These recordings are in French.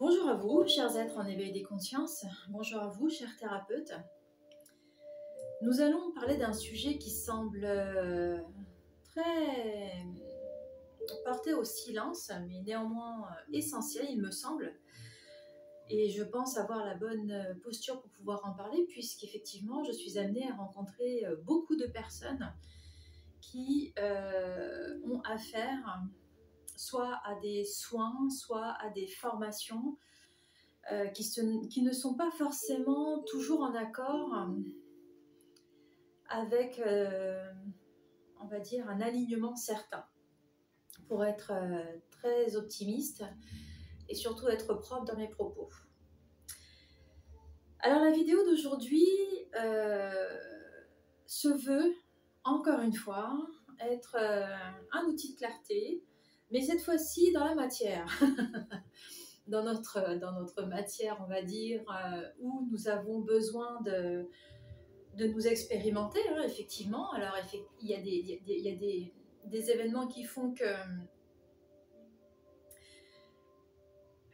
Bonjour à vous, chers êtres en éveil des consciences. Bonjour à vous, chers thérapeutes. Nous allons parler d'un sujet qui semble euh, très porté au silence, mais néanmoins euh, essentiel, il me semble. Et je pense avoir la bonne euh, posture pour pouvoir en parler, puisqu'effectivement, je suis amenée à rencontrer beaucoup de personnes qui ont affaire soit à des soins, soit à des formations qui, qui, ne sont pas forcément toujours en accord avec, euh, on va dire, un alignement certain pour être euh, très optimiste et surtout être propre dans mes propos. Alors la vidéo d'aujourd'hui euh, se veut, encore une fois, être un outil de clarté, mais cette fois-ci dans la matière. dans, notre, dans notre matière, on va dire, où nous avons besoin de, de nous expérimenter, hein, effectivement. Alors, il y a, des, y a des, des, événements qui font que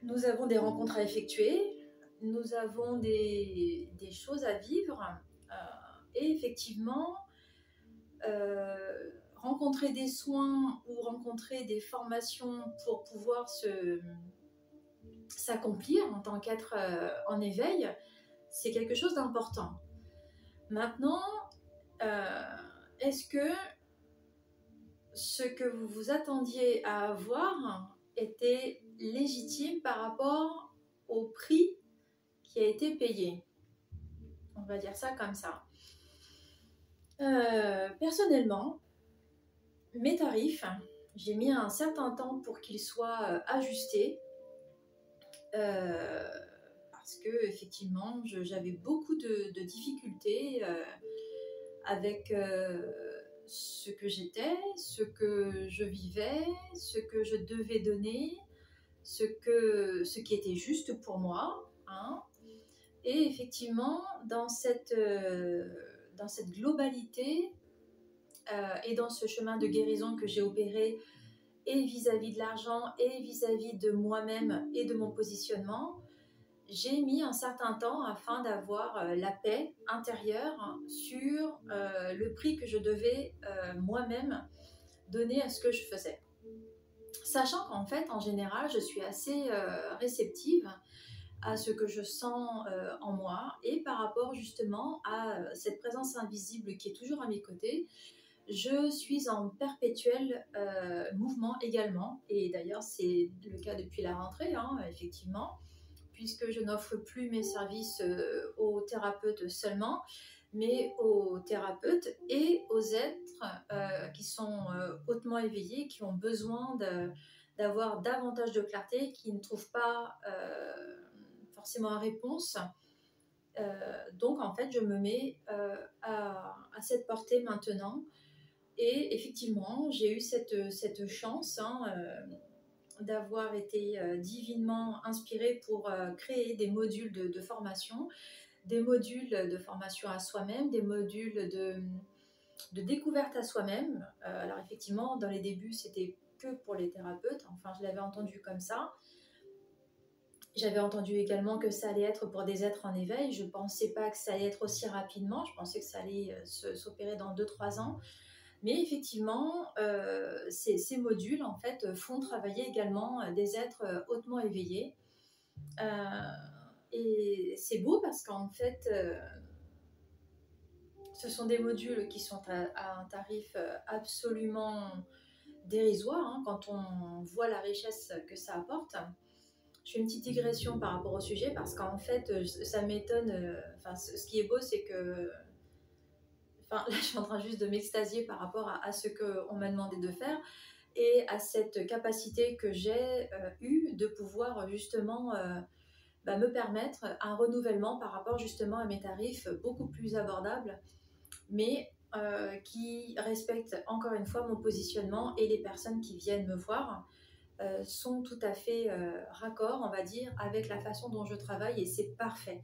nous avons des rencontres à effectuer, nous avons des, des choses à vivre, euh, et effectivement, euh, rencontrer des soins ou rencontrer des formations pour pouvoir s'accomplir en tant qu'être euh, en éveil, c'est quelque chose d'important. Maintenant, euh, est-ce que ce que vous vous attendiez à avoir était légitime par rapport au prix qui a été payé? On va dire ça comme ça. Euh, personnellement, mes tarifs, j'ai mis un certain temps pour qu'ils soient euh, ajustés parce que effectivement j'avais beaucoup de, difficultés euh, avec euh, ce que j'étais, ce que je vivais, ce que je devais donner, ce, que, ce qui était juste pour moi. Hein. Et effectivement, dans cette, euh, dans cette globalité et dans ce chemin de guérison que j'ai opéré, et vis-à-vis -vis de l'argent, et vis-à-vis -vis de moi-même et de mon positionnement, j'ai mis un certain temps afin d'avoir euh, la paix intérieure sur euh, le prix que je devais euh, moi-même donner à ce que je faisais. Sachant qu'en fait, en général, je suis assez réceptive à ce que je sens en moi et par rapport justement à cette présence invisible qui est toujours à mes côtés, je suis en perpétuel mouvement également. Et d'ailleurs, c'est le cas depuis la rentrée, hein, effectivement puisque je n'offre plus mes services euh, aux thérapeutes seulement, mais aux thérapeutes et aux êtres euh, qui sont euh, hautement éveillés, qui ont besoin d'avoir davantage de clarté, qui ne trouvent pas forcément une réponse. donc en fait, je me mets à, cette portée maintenant. Et effectivement, j'ai eu cette, cette chance. Hein, d'avoir été euh, divinement inspiré pour euh, créer des modules de, formation, des modules de formation à soi-même, des modules de, de découverte à soi-même. Euh, alors effectivement, dans les débuts, c'était que pour les thérapeutes, enfin je l'avais entendu comme ça. J'avais entendu également que ça allait être pour des êtres en éveil. Je ne pensais pas que ça allait être aussi rapidement. Je pensais que ça allait s'opérer dans 2-3 ans. Mais effectivement, euh, ces, modules en fait font travailler également euh, des êtres euh, hautement éveillés. et c'est beau parce qu'en fait, ce sont des modules qui sont à, un tarif absolument dérisoire hein, quand on voit la richesse que ça apporte. Je fais une petite digression par rapport au sujet parce qu'en fait, ça m'étonne. Enfin, ce qui est beau, c'est que là, je suis en train juste de m'extasier par rapport à, ce qu'on m'a demandé de faire et à cette capacité que j'ai euh, eue de pouvoir justement euh, bah, me permettre un renouvellement par rapport justement à mes tarifs beaucoup plus abordables, mais euh, qui respectent encore une fois mon positionnement et les personnes qui viennent me voir. sont tout à fait raccord, on va dire, avec la façon dont je travaille et c'est parfait.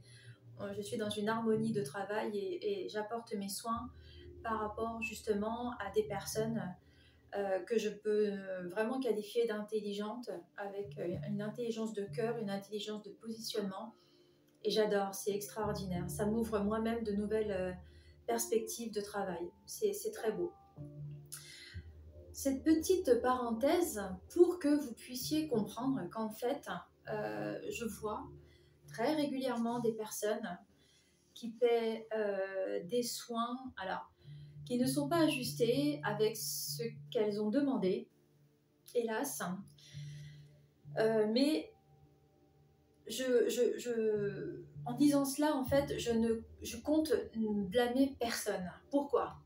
Je suis dans une harmonie de travail et j'apporte mes soins par rapport justement à des personnes que je peux vraiment qualifier d'intelligente, avec une intelligence de cœur, une intelligence de positionnement. Et j'adore, c'est extraordinaire. Ça m'ouvre moi-même de nouvelles perspectives de travail. C'est très beau. Cette petite parenthèse pour que vous puissiez comprendre qu'en fait, je vois très régulièrement des personnes qui paient euh, des soins, alors, qui ne sont pas ajustés avec ce qu'elles ont demandé, hélas. Euh, mais je, en disant cela, en fait, je, ne, compte blâmer personne. Pourquoi?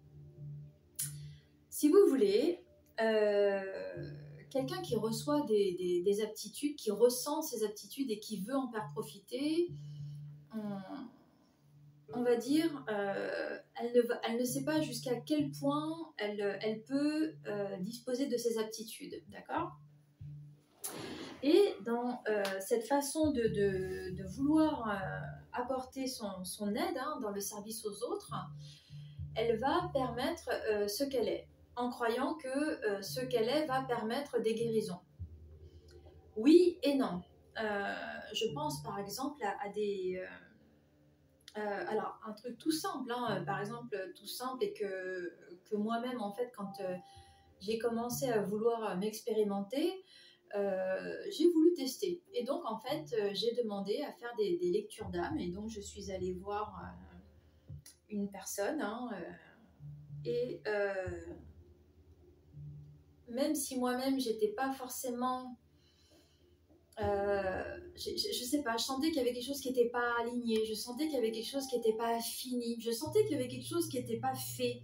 Si vous voulez, euh, quelqu'un qui reçoit des, des, aptitudes, qui ressent ces aptitudes et qui veut en faire profiter, on va dire, euh, elle, ne sait pas jusqu'à quel point elle, peut euh, disposer de ses aptitudes, d'accord? Et dans euh, cette façon de, vouloir apporter son, son aide hein, dans le service aux autres, elle va permettre ce qu'elle est, en croyant que ce qu'elle est va permettre des guérisons. Oui et non. je pense par exemple à des euh, alors, un truc tout simple, hein, par exemple, tout simple, et que, que moi-même, en fait, quand euh, j'ai commencé à vouloir m'expérimenter, euh, j'ai voulu tester. Et donc, en fait, j'ai demandé à faire des, lectures d'âme, et donc je suis allée voir une personne, hein, et même si moi-même, j'étais pas forcément euh, je, sais pas, je sentais qu'il y avait quelque chose qui n'était pas aligné, je sentais qu'il y avait quelque chose qui n'était pas fini, je sentais qu'il y avait quelque chose qui n'était pas fait.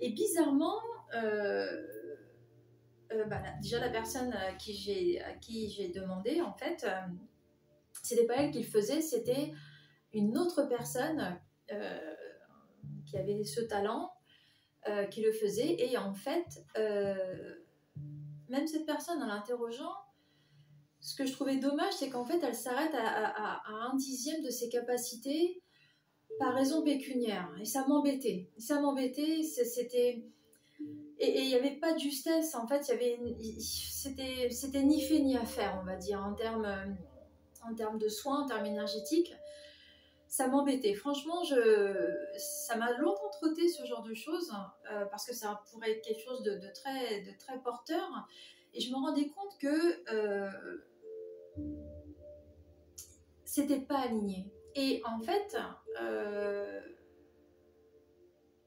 Et bizarrement, euh, euh, bah, déjà la personne à qui j'ai, à qui j'ai demandé, en fait, c'était pas elle qui le faisait, c'était une autre personne qui avait ce talent qui le faisait. Et en fait, même cette personne, en l'interrogeant, ce que je trouvais dommage, c'est qu'en fait, elle s'arrête à, un dixième de ses capacités par raison pécuniaire. Et ça m'embêtait. Ça m'embêtait. C'était. Et il n'y avait pas de justesse. En fait, c'était ni fait ni à faire, on va dire, en termes, en termes de soins, en termes énergétiques. Ça m'embêtait. Franchement, je, ça m'a longtemps trotté ce genre de choses euh, parce que ça pourrait être quelque chose de, très, de très porteur. Et je me rendais compte que euh, c'était pas aligné. Et en fait, euh,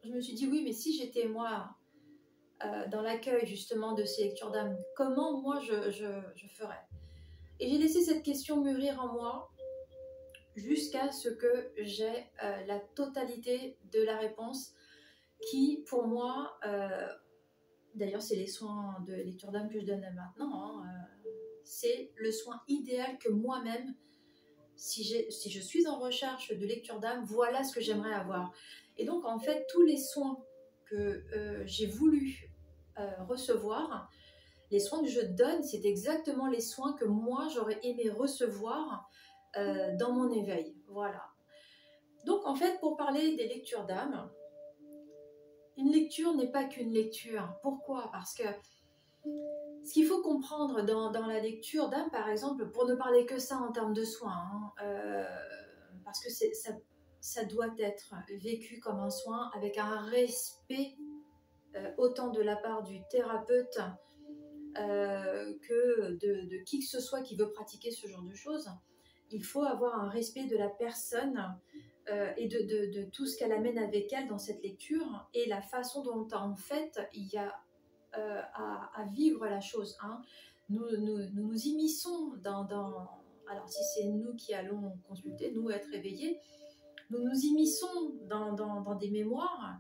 je me suis dit oui, mais si j'étais moi euh, dans l'accueil justement de ces lectures d'âme, comment moi je, je, ferais? Et j'ai laissé cette question mûrir en moi jusqu'à ce que j'ai euh, la totalité de la réponse qui, pour moi, d'ailleurs c'est les soins de lecture d'âme que je donne maintenant, hein, c'est le soin idéal que moi-même, si, je suis en recherche de lecture d'âme, voilà ce que j'aimerais avoir. Et donc, en fait, tous les soins que euh, j'ai voulu euh, recevoir, les soins que je donne, c'est exactement les soins que moi, j'aurais aimé recevoir euh, dans mon éveil. Voilà. Donc, en fait, pour parler des lectures d'âme, une lecture n'est pas qu'une lecture. Pourquoi? Parce que ce qu'il faut comprendre dans, la lecture d'âme, par exemple, pour ne parler que ça en termes de soins, hein, euh, parce que ça, ça, doit être vécu comme un soin avec un respect euh, autant de la part du thérapeute euh, que de, qui que ce soit qui veut pratiquer ce genre de choses. Il faut avoir un respect de la personne et de, de, tout ce qu'elle amène avec elle dans cette lecture et la façon dont en fait il y a euh, à, vivre la chose. Hein. Nous, nous, immisçons dans, Alors si c'est nous qui allons consulter, nous être éveillés, nous nous immisçons dans, dans, des mémoires.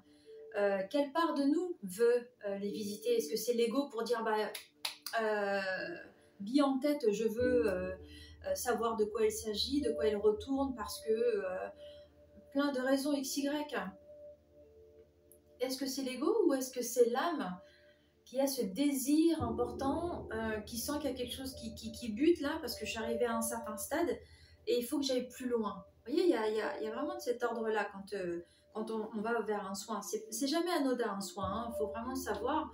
Euh, quelle part de nous veut euh, les visiter? Est-ce que c'est l'ego pour dire bah, bien en tête, je veux savoir de quoi il s'agit, de quoi il retourne, parce que plein de raisons XY. Est-ce que c'est l'ego ou est-ce que c'est l'âme qui a ce désir important, euh, qui sent qu'il y a quelque chose qui, qui, bute là, parce que je suis arrivée à un certain stade et il faut que j'aille plus loin. Vous voyez, il y a, y a, vraiment de cet ordre-là quand, euh, quand on, va vers un soin. C'est jamais anodin un soin, il hein. faut vraiment savoir.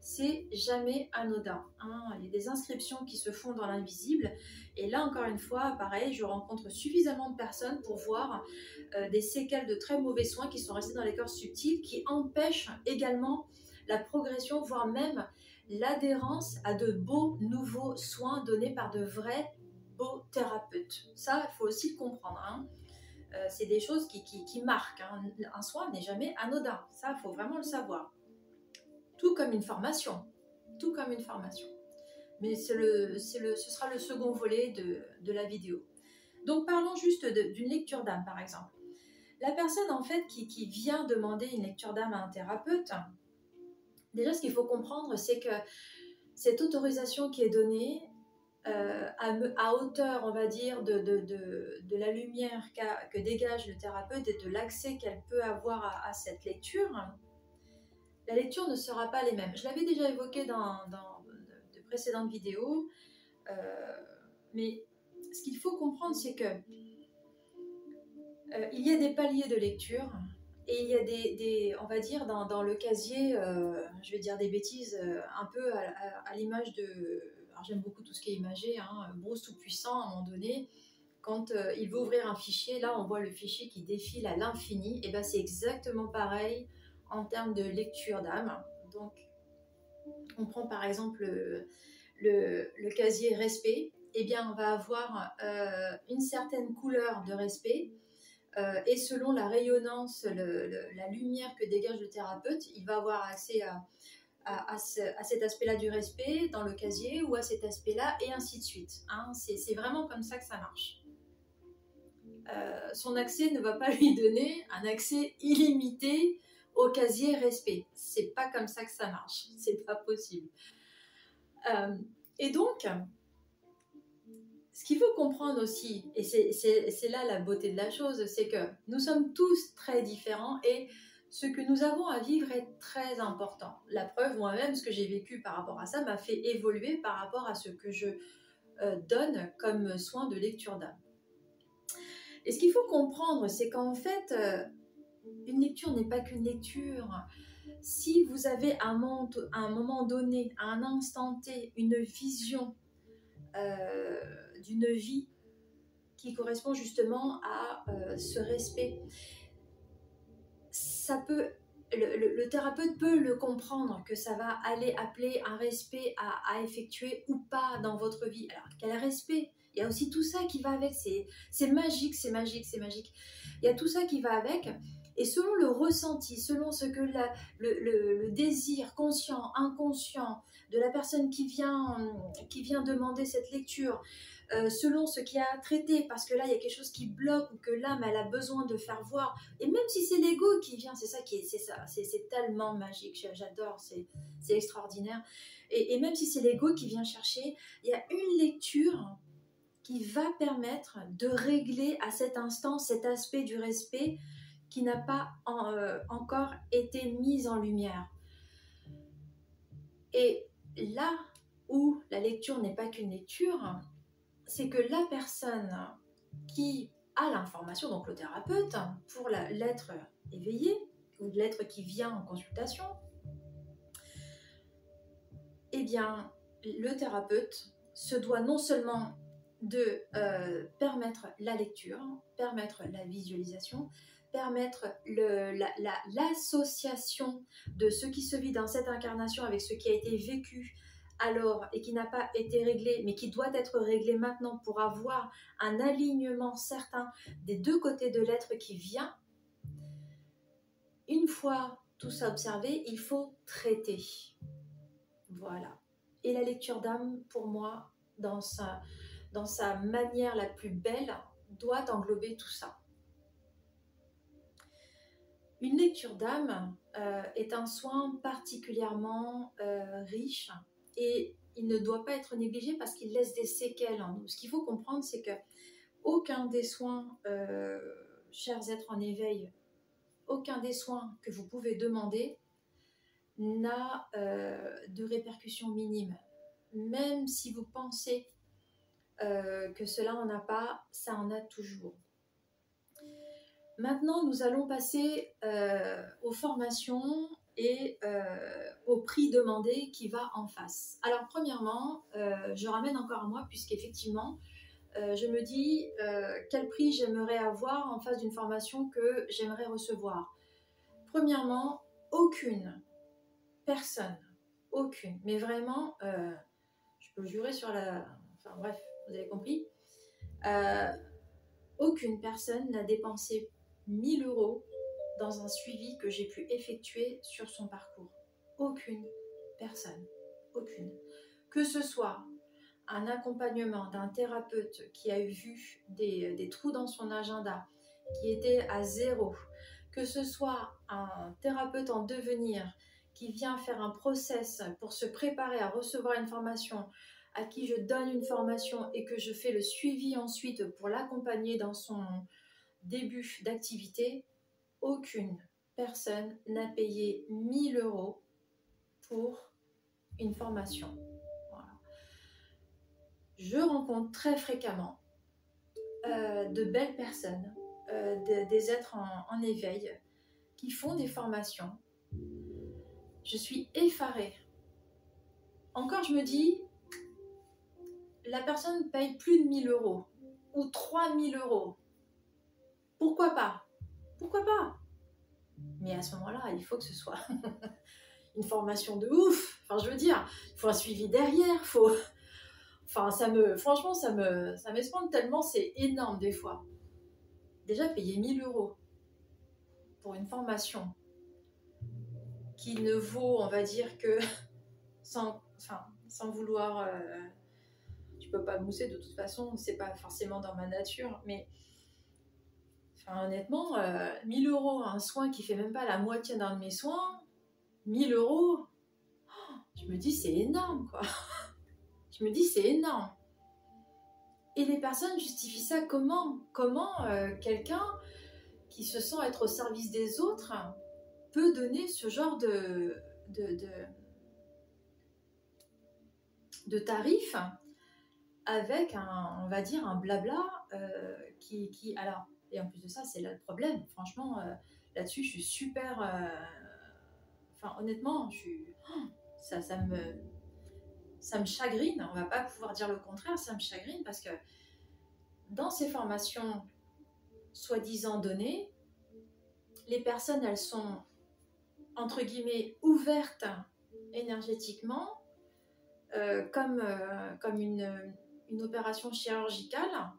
C'est jamais anodin. Hein. Il y a des inscriptions qui se font dans l'invisible. Et là, encore une fois, pareil, je rencontre suffisamment de personnes pour voir euh, des séquelles de très mauvais soins qui sont restés dans les corps subtils, qui empêchent également la progression, voire même l'adhérence à de beaux nouveaux soins donnés par de vrais beaux thérapeutes. Ça, il faut aussi le comprendre. Hein. Euh, c'est des choses qui, qui, marquent. Hein. Un soin n'est jamais anodin. Ça, il faut vraiment le savoir. Tout comme une formation. Tout comme une formation. Mais le, le, ce sera le second volet de, de la vidéo. Donc parlons juste d'une lecture d'âme, par exemple. La personne, en fait, qui, qui vient demander une lecture d'âme à un thérapeute, déjà, ce qu'il faut comprendre, c'est que cette autorisation qui est donnée, euh, à, hauteur, on va dire, de, de, de, la lumière que dégage le thérapeute et de l'accès qu'elle peut avoir à, cette lecture, la lecture ne sera pas les mêmes. Je l'avais déjà évoqué dans, dans de, précédentes vidéos, euh, mais ce qu'il faut comprendre, c'est que euh, il y a des paliers de lecture et il y a des, on va dire, dans, le casier, je vais dire des bêtises, un peu à, l'image de j'aime beaucoup tout ce qui est imagé, hein, Bruce tout-puissant à un moment donné, quand euh, il veut ouvrir un fichier, là on voit le fichier qui défile à l'infini, et ben c'est exactement pareil en termes de lecture d'âme. Donc on prend par exemple le, casier respect, eh bien on va avoir euh, une certaine couleur de respect. Euh, et selon la rayonnance, la lumière que dégage le thérapeute, il va avoir accès à, à, cet aspect-là du respect dans le casier ou à cet aspect-là et ainsi de suite. Hein. C'est vraiment comme ça que ça marche. Euh, son accès ne va pas lui donner un accès illimité casier respect. C'est pas comme ça que ça marche. C'est pas possible. Euh, et donc, ce qu'il faut comprendre aussi, et c'est là la beauté de la chose, c'est que nous sommes tous très différents et ce que nous avons à vivre est très important. La preuve, moi-même, ce que j'ai vécu par rapport à ça m'a fait évoluer par rapport à ce que je euh, donne comme soin de lecture d'âme. Et ce qu'il faut comprendre, c'est qu'en fait, euh, une lecture n'est pas qu'une lecture. Si vous avez à un moment donné, à un instant T, une vision euh, d'une vie qui correspond justement à ce respect, ça peut, le, thérapeute peut le comprendre que ça va aller appeler un respect à, effectuer ou pas dans votre vie. Alors, quel respect Il y a aussi tout ça qui va avec. C'est magique, c'est magique, c'est magique. Il y a tout ça qui va avec. Et selon le ressenti, selon ce que le, désir conscient, inconscient de la personne qui vient, qui vient demander cette lecture, euh, selon ce qui a traité, parce que là, il y a quelque chose qui bloque ou que l'âme, elle a besoin de faire voir. Et même si c'est l'ego qui vient, c'est ça qui est, c'est ça, c'est tellement magique, j'adore, c'est extraordinaire. Et, et même si c'est l'ego qui vient chercher, il y a une lecture qui va permettre de régler à cet instant cet aspect du respect qui n'a pas euh, encore été mis en lumière. Et là où la lecture n'est pas qu'une lecture, c'est que la personne qui a l'information, donc le thérapeute, pour l'être éveillé ou l'être qui vient en consultation, eh bien, le thérapeute se doit non seulement de euh, permettre la lecture, permettre la visualisation, permettre l'association de ce qui se vit dans cette incarnation avec ce qui a été vécu alors et qui n'a pas été réglé, mais qui doit être réglé maintenant pour avoir un alignement certain des deux côtés de l'être qui vient, une fois tout ça observé, il faut traiter. Voilà. Et la lecture d'âme, pour moi, dans sa, dans sa manière la plus belle, doit englober tout ça. Une lecture d'âme euh, est un soin particulièrement euh, riche et il ne doit pas être négligé parce qu'il laisse des séquelles en nous. Ce qu'il faut comprendre, c'est que aucun des soins, euh, chers êtres en éveil, aucun des soins que vous pouvez demander n'a de répercussions minimes. Même si vous pensez euh, que cela n'en a pas, ça en a toujours. Maintenant, nous allons passer aux formations et euh, au prix demandé qui va en face. Alors premièrement, euh, je ramène encore à moi puisqu'effectivement, euh, je me dis quel prix j'aimerais avoir en face d'une formation que j'aimerais recevoir. Premièrement, aucune personne, aucune, mais vraiment, je peux jurer sur la... Enfin bref, vous avez compris, aucune personne n'a dépensé 1000 euros dans un suivi que j'ai pu effectuer sur son parcours. Aucune personne, aucune. Que ce soit un accompagnement d'un thérapeute qui a vu des, des, trous dans son agenda, qui était à zéro, que ce soit un thérapeute en devenir qui vient faire un process pour se préparer à recevoir une formation, à qui je donne une formation et que je fais le suivi ensuite pour l'accompagner dans son début d'activité, aucune personne n'a payé 1000 euros pour une formation. Je rencontre très fréquemment euh, de belles personnes, euh, des êtres en, éveil, qui font des formations. Je suis effarée. Encore, je me dis, la personne paye plus de 1000 euros ou 3000 euros. Pourquoi pas? Pourquoi pas? Mais à ce moment-là, il faut que ce soit une formation de ouf. Enfin, je veux dire, il faut un suivi derrière, faut. Enfin, ça me, franchement, ça me, ça tellement, c'est énorme des fois. Déjà, payer 1000 euros pour une formation qui ne vaut, on va dire que, sans, enfin, sans vouloir, euh, peux pas mousser de toute façon, c'est pas forcément dans ma nature, mais honnêtement, 1000 euh, euros, un soin qui fait même pas la moitié d'un de mes soins, 1000 euros, oh, je me dis c'est énorme quoi. je me dis c'est énorme. Et les personnes justifient ça comment? Comment euh, quelqu'un qui se sent être au service des autres peut donner ce genre de, de, de, tarif avec un, on va dire, un blabla euh, qui, qui, alors, et en plus de ça, c'est là le problème. Franchement, euh, là-dessus, je suis super. Euh, enfin, honnêtement, je suis. Oh, ça, ça me. Ça me chagrine, on va pas pouvoir dire le contraire, ça me chagrine parce que dans ces formations soi-disant données, les personnes, elles sont entre guillemets ouvertes énergétiquement, comme une, une opération chirurgicale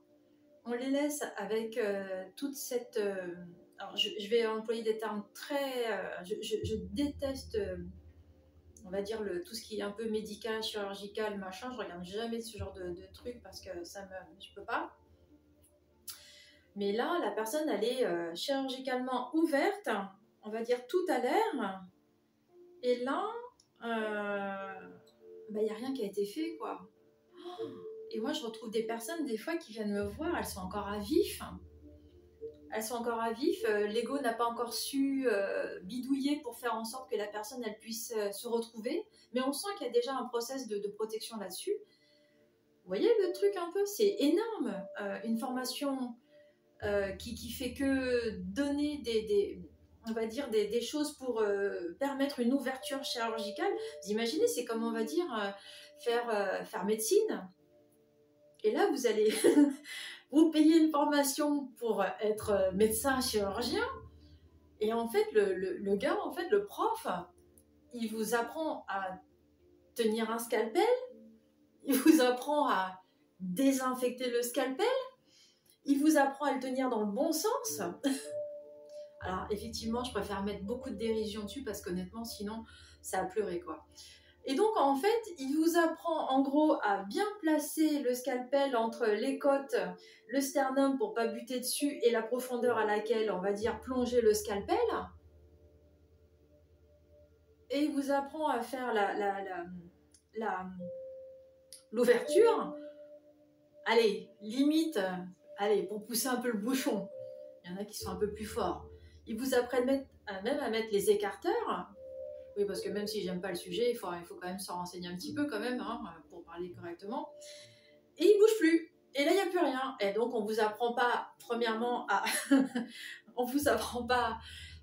on les laisse avec euh, toute cette... Euh, alors je, vais employer des termes très... Euh, je, déteste, on va dire, le, tout ce qui est un peu médical, chirurgical, machin. Je regarde jamais ce genre de, de trucs parce que ça me... Je peux pas. Mais là, la personne, elle est chirurgicalement ouverte, on va dire tout à l'air. Et là, il n'y bah, a rien qui a été fait, quoi. Oh et moi, je retrouve des personnes, des fois, qui viennent me voir, elles sont encore à vif. Elles sont encore à vif. Euh, l'ego n'a pas encore su euh, bidouiller pour faire en sorte que la personne, elle puisse euh, se retrouver. Mais on sent qu'il y a déjà un process de, protection là-dessus. Vous voyez le truc un peu? C'est énorme. une formation qui, qui, fait que donner des, on va dire des, choses pour permettre une ouverture chirurgicale. Vous imaginez, c'est comme on va dire faire, faire médecine et là, vous allez vous payer une formation pour être médecin chirurgien. Et en fait, le, gars, en fait, le prof, il vous apprend à tenir un scalpel, il vous apprend à désinfecter le scalpel, il vous apprend à le tenir dans le bon sens. Alors effectivement, je préfère mettre beaucoup de dérision dessus parce qu'honnêtement, sinon, ça a pleuré quoi. Et donc, en fait, il vous apprend en gros à bien placer le scalpel entre les côtes, le sternum pour pas buter dessus et la profondeur à laquelle on va dire plonger le scalpel. Et il vous apprend à faire la, l'ouverture. Allez, limite, allez, pour pousser un peu le bouchon. Il y en a qui sont un peu plus forts. Il vous apprend même à mettre les écarteurs oui, parce que même si j'aime pas le sujet, il faut, il faut quand même s'en renseigner un petit peu quand même hein, pour parler correctement. Et il bouge plus. Et là, il n'y a plus rien. Et donc, on vous apprend pas, premièrement, à, on vous apprend pas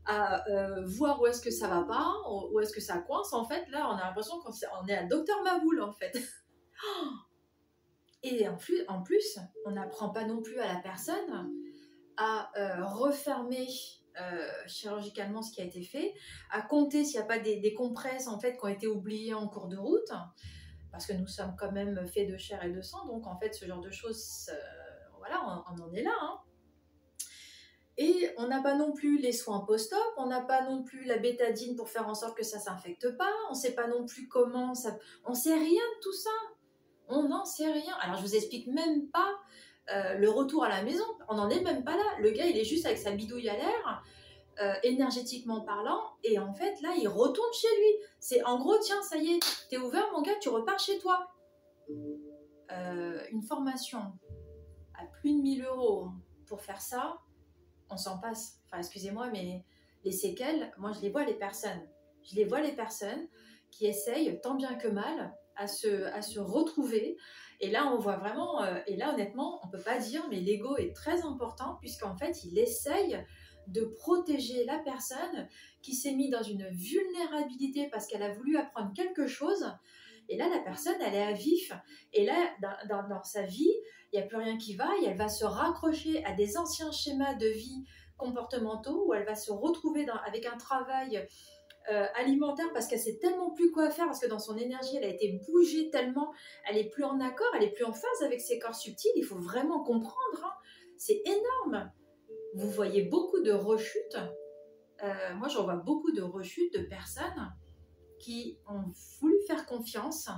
à euh, voir où est-ce que ça va pas, où est-ce que ça coince. En fait, là, on a l'impression qu'on est à Docteur Maboul, en fait. Et en plus, en plus on n'apprend pas non plus à la personne à euh, refermer euh, chirurgicalement ce qui a été fait, à compter s'il n'y a pas des, compresses en fait qui ont été oubliées en cours de route, parce que nous sommes quand même faits de chair et de sang, donc en fait ce genre de choses, voilà, on, en est là. Hein. Et on n'a pas non plus les soins post-op, on n'a pas non plus la bétadine pour faire en sorte que ça s'infecte pas, on ne sait pas non plus comment ça... On sait rien de tout ça. On n'en sait rien. Alors je vous explique même pas euh, le retour à la maison. On n'en est même pas là. Le gars, il est juste avec sa bidouille à l'air, euh, énergétiquement parlant, et en fait, là, il retourne chez lui. C'est en gros, tiens, ça y est, t'es ouvert, mon gars, tu repars chez toi. Euh, une formation à plus de 1000 euros pour faire ça, on s'en passe. Enfin, excusez-moi, mais les séquelles, moi, je les vois les personnes. Je les vois les personnes qui essayent, tant bien que mal, à se, à se retrouver. Et là, on voit vraiment, euh, et là, honnêtement, on peut pas dire, mais l'ego est très important, puisqu'en fait, il essaye de protéger la personne qui s'est mise dans une vulnérabilité parce qu'elle a voulu apprendre quelque chose. Et là, la personne, elle est à vif. Et là, dans sa vie, il n'y a plus rien qui va et elle va se raccrocher à des anciens schémas de vie comportementaux où elle va se retrouver avec un travail euh, alimentaire parce qu'elle sait tellement plus quoi faire parce que dans son énergie elle a été bougée tellement elle est plus en accord elle est plus en phase avec ses corps subtils il faut vraiment comprendre hein. c'est énorme vous voyez beaucoup de rechutes euh, moi j'en vois beaucoup de rechutes de personnes qui ont voulu faire confiance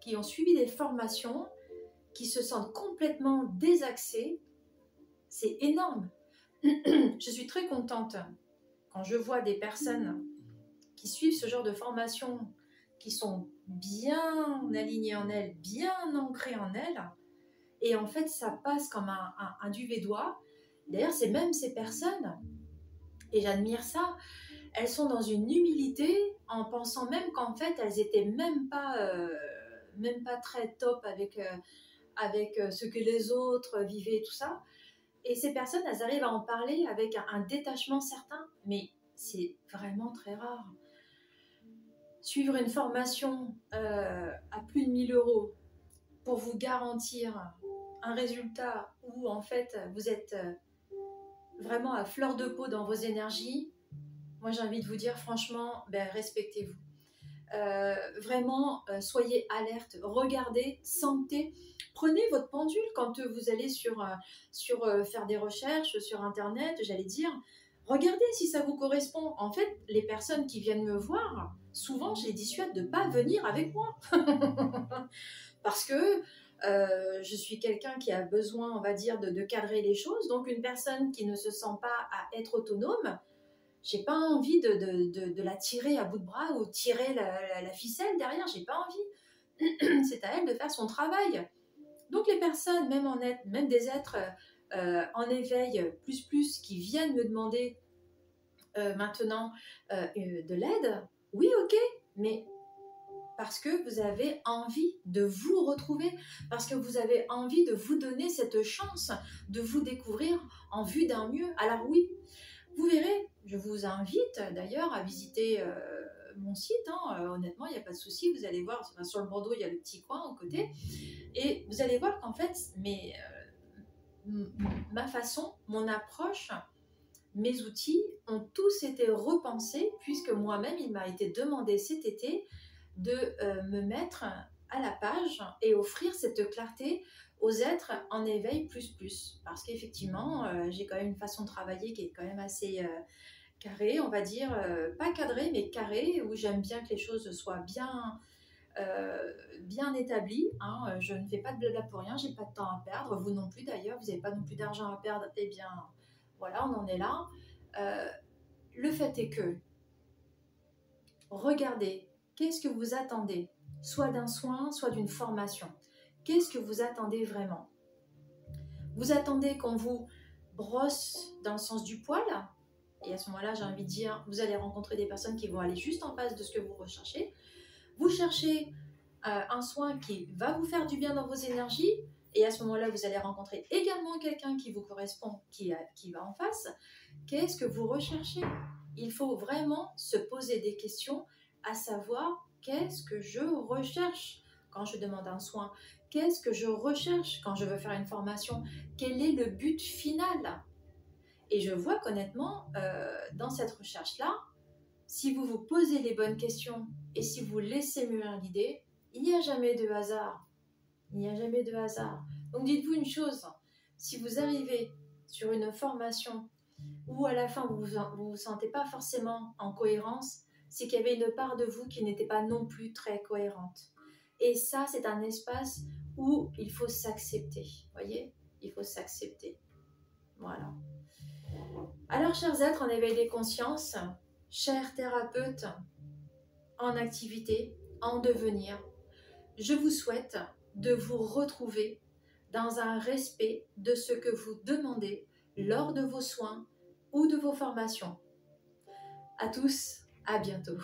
qui ont suivi des formations qui se sentent complètement désaxés, c'est énorme. je suis très contente quand je vois des personnes qui suivent ce genre de formation, qui sont bien alignées en elles, bien ancrées en elles, et en fait ça passe comme un, duvet d'oie. D'ailleurs, c'est même ces personnes, et j'admire ça, elles sont dans une humilité en pensant même qu'en fait elles étaient même pas, euh, même pas très top avec, euh, avec euh, ce que les autres vivaient et tout ça. Et ces personnes, elles arrivent à en parler avec un, détachement certain, mais c'est vraiment très rare. Suivre une formation euh, à plus de 1000 euros pour vous garantir un résultat où en fait vous êtes euh, vraiment à fleur de peau dans vos énergies, moi j'ai envie de vous dire franchement, ben, respectez-vous. vraiment, soyez alerte, regardez, sentez prenez votre pendule quand vous allez sur, euh, sur euh, faire des recherches sur Internet, j'allais dire, regardez si ça vous correspond. En fait, les personnes qui viennent me voir, souvent, je les dissuade de ne pas venir avec moi. Parce que euh, je suis quelqu'un qui a besoin, on va dire, de, cadrer les choses. Donc, une personne qui ne se sent pas à être autonome, j'ai pas envie de, de, la tirer à bout de bras ou tirer la, ficelle derrière, j'ai pas envie. C'est à elle de faire son travail. Donc les personnes, même, en même des êtres euh, en éveil plus plus qui viennent me demander euh, maintenant de l'aide, oui ok, mais parce que vous avez envie de vous retrouver, parce que vous avez envie de vous donner cette chance de vous découvrir en vue d'un mieux. Alors oui, vous verrez, je vous invite d'ailleurs à visiter mon site. Hein, honnêtement, il n'y a pas de souci. Vous allez voir, sur le Bordeaux, il y a le petit coin au côté. Et vous allez voir qu'en fait, mais, euh, ma façon, mon approche, mes outils ont tous été repensés puisque moi-même, il m'a été demandé cet été de euh, me mettre à la page et offrir cette clarté aux êtres en éveil plus plus. Parce qu'effectivement, euh, j'ai quand même une façon de travailler qui est quand même assez carrée, on va dire, pas cadrée, mais carrée, où j'aime bien que les choses soient bien euh, bien établi. Hein, euh, je ne fais pas de blabla pour rien, j'ai pas de temps à perdre. Vous non plus d'ailleurs, vous n'avez pas non plus d'argent à perdre. Eh bien, voilà, on en est là. Euh, le fait est que, regardez, qu'est-ce que vous attendez Soit d'un soin, soit d'une formation. Qu'est-ce que vous attendez vraiment? Vous attendez qu'on vous brosse dans le sens du poil et à ce moment-là, j'ai envie de dire, vous allez rencontrer des personnes qui vont aller juste en face de ce que vous recherchez. Vous cherchez euh, un soin qui va vous faire du bien dans vos énergies, et à ce moment-là, vous allez rencontrer également quelqu'un qui vous correspond, qui, va en face. Qu'est-ce que vous recherchez? Il faut vraiment se poser des questions à savoir qu'est-ce que je recherche? Quand je demande un soin, qu'est-ce que je recherche? Quand je veux faire une formation, quel est le but final? Et je vois qu'honnêtement, euh, dans cette recherche-là, si vous vous posez les bonnes questions et si vous laissez mûrir l'idée, il n'y a jamais de hasard. Il n'y a jamais de hasard. Donc dites-vous une chose, si vous arrivez sur une formation où à la fin vous ne vous, sentez pas forcément en cohérence, c'est qu'il y avait une part de vous qui n'était pas non plus très cohérente. Et ça, c'est un espace où il faut s'accepter. Voyez? Il faut s'accepter. Voilà. Alors, chers êtres en éveil des consciences, chers thérapeutes en activité, en devenir, je vous souhaite de vous retrouver dans un respect de ce que vous demandez lors de vos soins ou de vos formations. À tous, à bientôt.